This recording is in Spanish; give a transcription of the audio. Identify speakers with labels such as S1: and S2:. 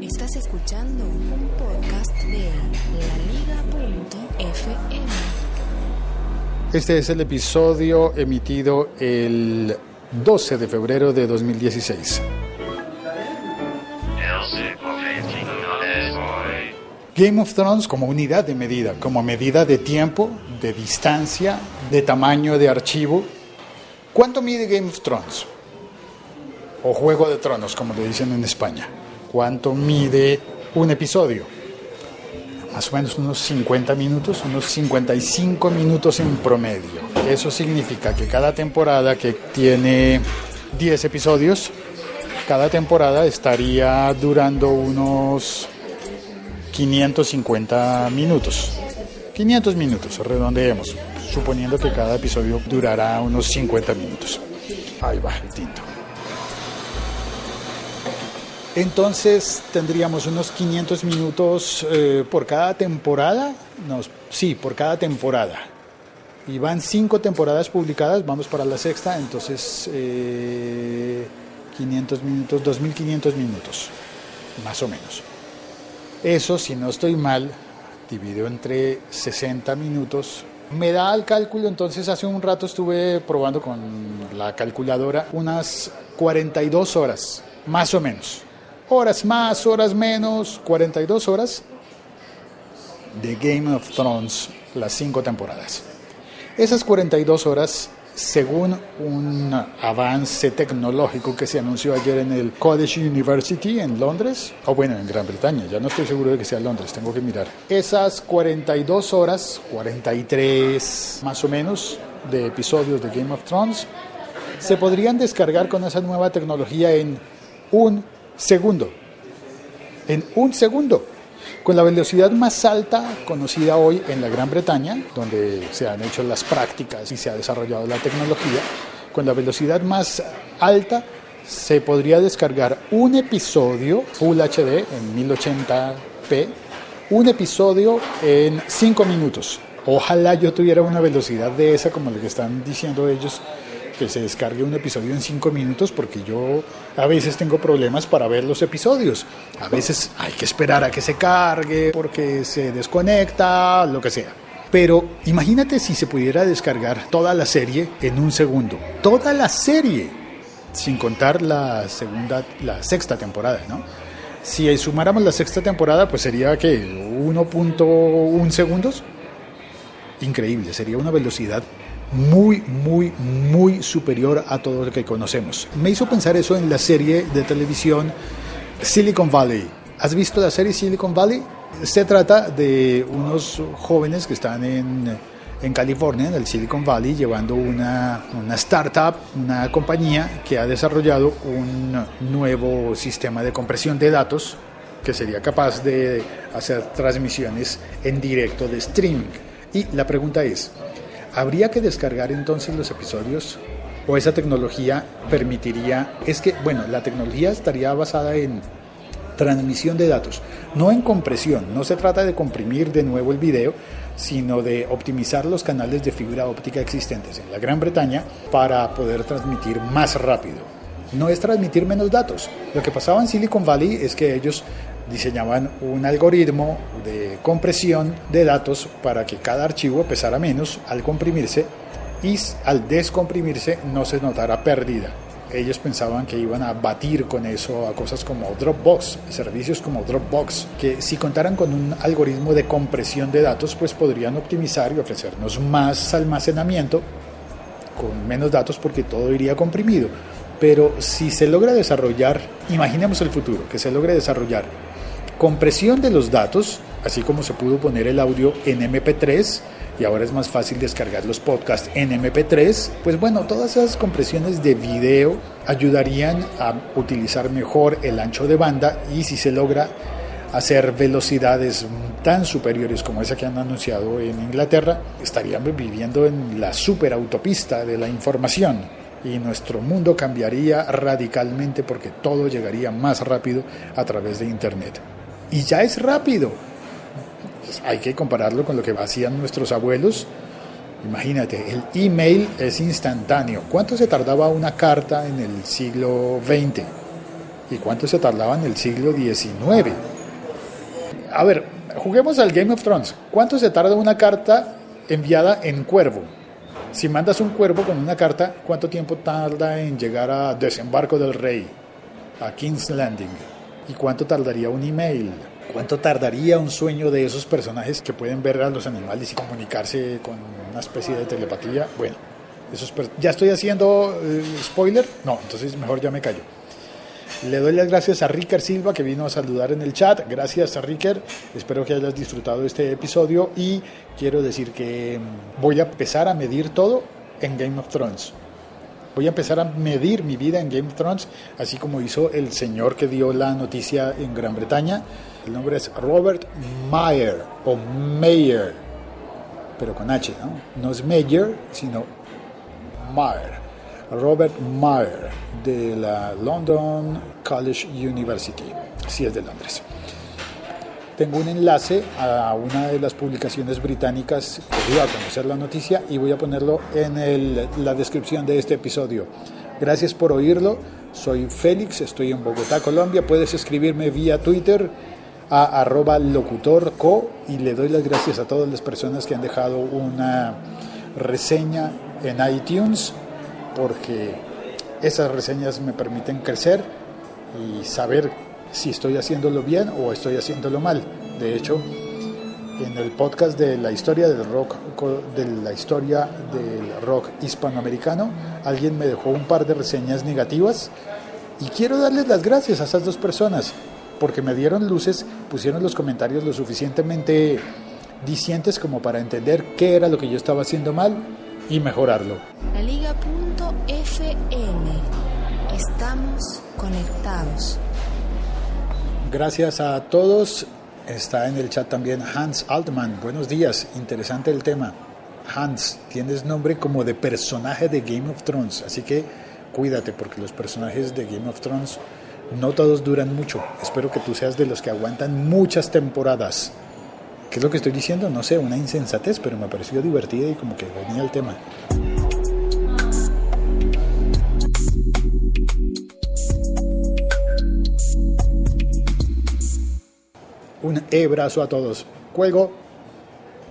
S1: Estás escuchando un podcast de laliga.fm.
S2: Este es el episodio emitido el 12 de febrero de 2016. Game of Thrones como unidad de medida, como medida de tiempo, de distancia, de tamaño de archivo. ¿Cuánto mide Game of Thrones? O Juego de Tronos, como le dicen en España. ¿Cuánto mide un episodio? Más o menos unos 50 minutos, unos 55 minutos en promedio. Eso significa que cada temporada que tiene 10 episodios, cada temporada estaría durando unos 550 minutos. 500 minutos, redondeemos, suponiendo que cada episodio durará unos 50 minutos. Ahí va el tinto. Entonces tendríamos unos 500 minutos eh, por cada temporada. No, sí, por cada temporada. Y van cinco temporadas publicadas, vamos para la sexta, entonces eh, 500 minutos, 2500 minutos, más o menos. Eso, si no estoy mal, dividido entre 60 minutos, me da el cálculo, entonces hace un rato estuve probando con la calculadora unas 42 horas, más o menos horas más, horas menos, 42 horas de Game of Thrones, las cinco temporadas. Esas 42 horas, según un avance tecnológico que se anunció ayer en el College University en Londres, o bueno, en Gran Bretaña, ya no estoy seguro de que sea Londres, tengo que mirar. Esas 42 horas, 43 más o menos, de episodios de Game of Thrones, se podrían descargar con esa nueva tecnología en un segundo. En un segundo. Con la velocidad más alta conocida hoy en la Gran Bretaña, donde se han hecho las prácticas y se ha desarrollado la tecnología, con la velocidad más alta se podría descargar un episodio Full HD en 1080p, un episodio en 5 minutos. Ojalá yo tuviera una velocidad de esa como la que están diciendo ellos que se descargue un episodio en cinco minutos porque yo a veces tengo problemas para ver los episodios. A veces hay que esperar a que se cargue porque se desconecta, lo que sea. Pero imagínate si se pudiera descargar toda la serie en un segundo. Toda la serie, sin contar la segunda, la sexta temporada, ¿no? Si sumáramos la sexta temporada, pues sería que 1.1 segundos. Increíble, sería una velocidad muy, muy, muy superior a todo lo que conocemos. Me hizo pensar eso en la serie de televisión Silicon Valley. ¿Has visto la serie Silicon Valley? Se trata de unos jóvenes que están en, en California, en el Silicon Valley, llevando una, una startup, una compañía que ha desarrollado un nuevo sistema de compresión de datos que sería capaz de hacer transmisiones en directo de streaming. Y la pregunta es, ¿Habría que descargar entonces los episodios? ¿O esa tecnología permitiría, es que, bueno, la tecnología estaría basada en transmisión de datos, no en compresión, no se trata de comprimir de nuevo el video, sino de optimizar los canales de fibra óptica existentes en la Gran Bretaña para poder transmitir más rápido. No es transmitir menos datos. Lo que pasaba en Silicon Valley es que ellos diseñaban un algoritmo de compresión de datos para que cada archivo pesara menos al comprimirse y al descomprimirse no se notara pérdida. Ellos pensaban que iban a batir con eso a cosas como Dropbox, servicios como Dropbox, que si contaran con un algoritmo de compresión de datos, pues podrían optimizar y ofrecernos más almacenamiento con menos datos porque todo iría comprimido. Pero si se logra desarrollar, imaginemos el futuro, que se logre desarrollar compresión de los datos, así como se pudo poner el audio en MP3 y ahora es más fácil descargar los podcasts en MP3, pues bueno, todas esas compresiones de video ayudarían a utilizar mejor el ancho de banda y si se logra hacer velocidades tan superiores como esa que han anunciado en Inglaterra, estaríamos viviendo en la superautopista de la información y nuestro mundo cambiaría radicalmente porque todo llegaría más rápido a través de Internet y ya es rápido. Pues hay que compararlo con lo que hacían nuestros abuelos. Imagínate, el email es instantáneo. ¿Cuánto se tardaba una carta en el siglo XX? ¿Y cuánto se tardaba en el siglo XIX? A ver, juguemos al Game of Thrones. ¿Cuánto se tarda una carta enviada en cuervo? Si mandas un cuervo con una carta, ¿cuánto tiempo tarda en llegar a Desembarco del Rey, a King's Landing? ¿Y cuánto tardaría un email? ¿Cuánto tardaría un sueño de esos personajes que pueden ver a los animales y comunicarse con una especie de telepatía? Bueno, eso ¿ya estoy haciendo eh, spoiler? No, entonces mejor ya me callo. Le doy las gracias a Ricker Silva que vino a saludar en el chat. Gracias a Ricker. Espero que hayas disfrutado este episodio y quiero decir que mm, voy a empezar a medir todo en Game of Thrones. Voy a empezar a medir mi vida en Game of Thrones, así como hizo el señor que dio la noticia en Gran Bretaña. El nombre es Robert Mayer o Mayer, pero con H, ¿no? No es Mayer, sino Mayer. Robert Mayer de la London College University, si es de Londres. Tengo un enlace a una de las publicaciones británicas que dio a conocer la noticia y voy a ponerlo en la descripción de este episodio. Gracias por oírlo. Soy Félix, estoy en Bogotá, Colombia. Puedes escribirme vía Twitter a arroba locutorco y le doy las gracias a todas las personas que han dejado una reseña en iTunes porque esas reseñas me permiten crecer y saber si estoy haciéndolo bien o estoy haciéndolo mal. De hecho, en el podcast de la historia del rock de la historia del rock hispanoamericano, alguien me dejó un par de reseñas negativas y quiero darles las gracias a esas dos personas porque me dieron luces, pusieron los comentarios lo suficientemente dicientes como para entender qué era lo que yo estaba haciendo mal y mejorarlo.
S1: La Liga.fm. Estamos conectados.
S2: Gracias a todos. Está en el chat también Hans Altman. Buenos días. Interesante el tema. Hans, tienes nombre como de personaje de Game of Thrones, así que cuídate porque los personajes de Game of Thrones no todos duran mucho. Espero que tú seas de los que aguantan muchas temporadas. ¿Qué es lo que estoy diciendo? No sé, una insensatez, pero me pareció divertida y como que venía el tema. Un e-brazo a todos. Cuelgo.